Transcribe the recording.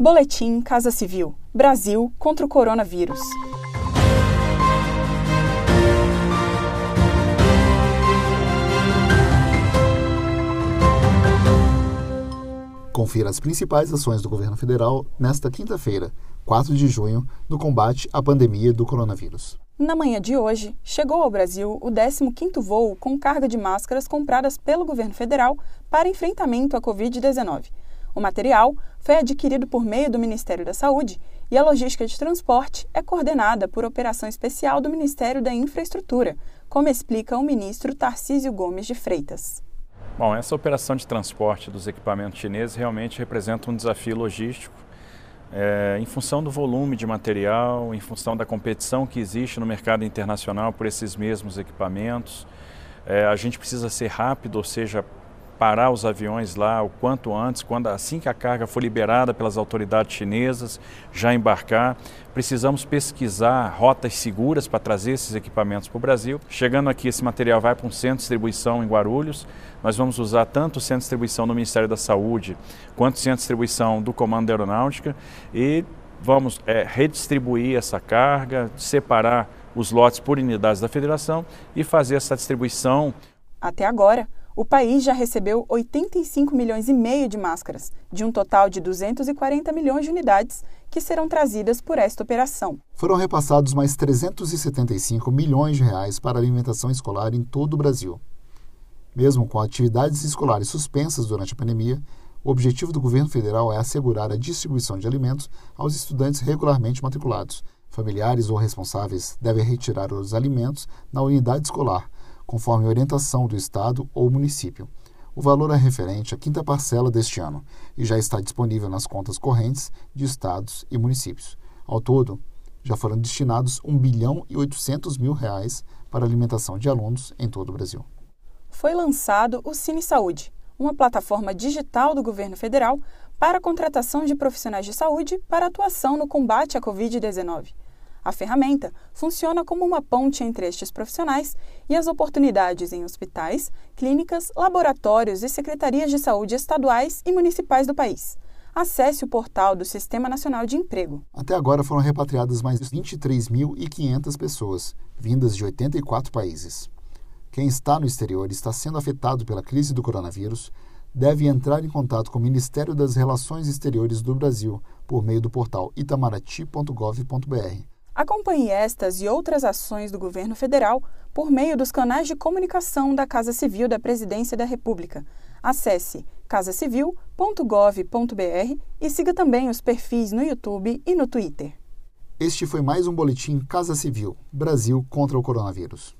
Boletim Casa Civil: Brasil contra o coronavírus. Confira as principais ações do governo federal nesta quinta-feira, 4 de junho, no combate à pandemia do coronavírus. Na manhã de hoje, chegou ao Brasil o 15º voo com carga de máscaras compradas pelo governo federal para enfrentamento à Covid-19. O material foi adquirido por meio do Ministério da Saúde e a logística de transporte é coordenada por operação especial do Ministério da Infraestrutura, como explica o ministro Tarcísio Gomes de Freitas. Bom, essa operação de transporte dos equipamentos chineses realmente representa um desafio logístico é, em função do volume de material, em função da competição que existe no mercado internacional por esses mesmos equipamentos. É, a gente precisa ser rápido, ou seja, parar os aviões lá o quanto antes, quando assim que a carga for liberada pelas autoridades chinesas, já embarcar. Precisamos pesquisar rotas seguras para trazer esses equipamentos para o Brasil. Chegando aqui, esse material vai para um centro de distribuição em Guarulhos. Nós vamos usar tanto o centro de distribuição do Ministério da Saúde quanto o centro de distribuição do Comando da Aeronáutica e vamos é, redistribuir essa carga, separar os lotes por unidades da federação e fazer essa distribuição. Até agora, o país já recebeu 85 milhões e meio de máscaras, de um total de 240 milhões de unidades que serão trazidas por esta operação. Foram repassados mais 375 milhões de reais para alimentação escolar em todo o Brasil. Mesmo com atividades escolares suspensas durante a pandemia, o objetivo do governo federal é assegurar a distribuição de alimentos aos estudantes regularmente matriculados. Familiares ou responsáveis devem retirar os alimentos na unidade escolar conforme orientação do Estado ou município. O valor é referente à quinta parcela deste ano e já está disponível nas contas correntes de estados e municípios. Ao todo, já foram destinados 1 bilhão e 800 mil reais para alimentação de alunos em todo o Brasil. Foi lançado o Cine Saúde, uma plataforma digital do governo federal para a contratação de profissionais de saúde para atuação no combate à Covid-19. A ferramenta funciona como uma ponte entre estes profissionais e as oportunidades em hospitais, clínicas, laboratórios e secretarias de saúde estaduais e municipais do país. Acesse o portal do Sistema Nacional de Emprego. Até agora foram repatriadas mais de 23.500 pessoas, vindas de 84 países. Quem está no exterior e está sendo afetado pela crise do coronavírus deve entrar em contato com o Ministério das Relações Exteriores do Brasil por meio do portal itamaraty.gov.br Acompanhe estas e outras ações do governo federal por meio dos canais de comunicação da Casa Civil da Presidência da República. Acesse casacivil.gov.br e siga também os perfis no YouTube e no Twitter. Este foi mais um boletim Casa Civil Brasil contra o coronavírus.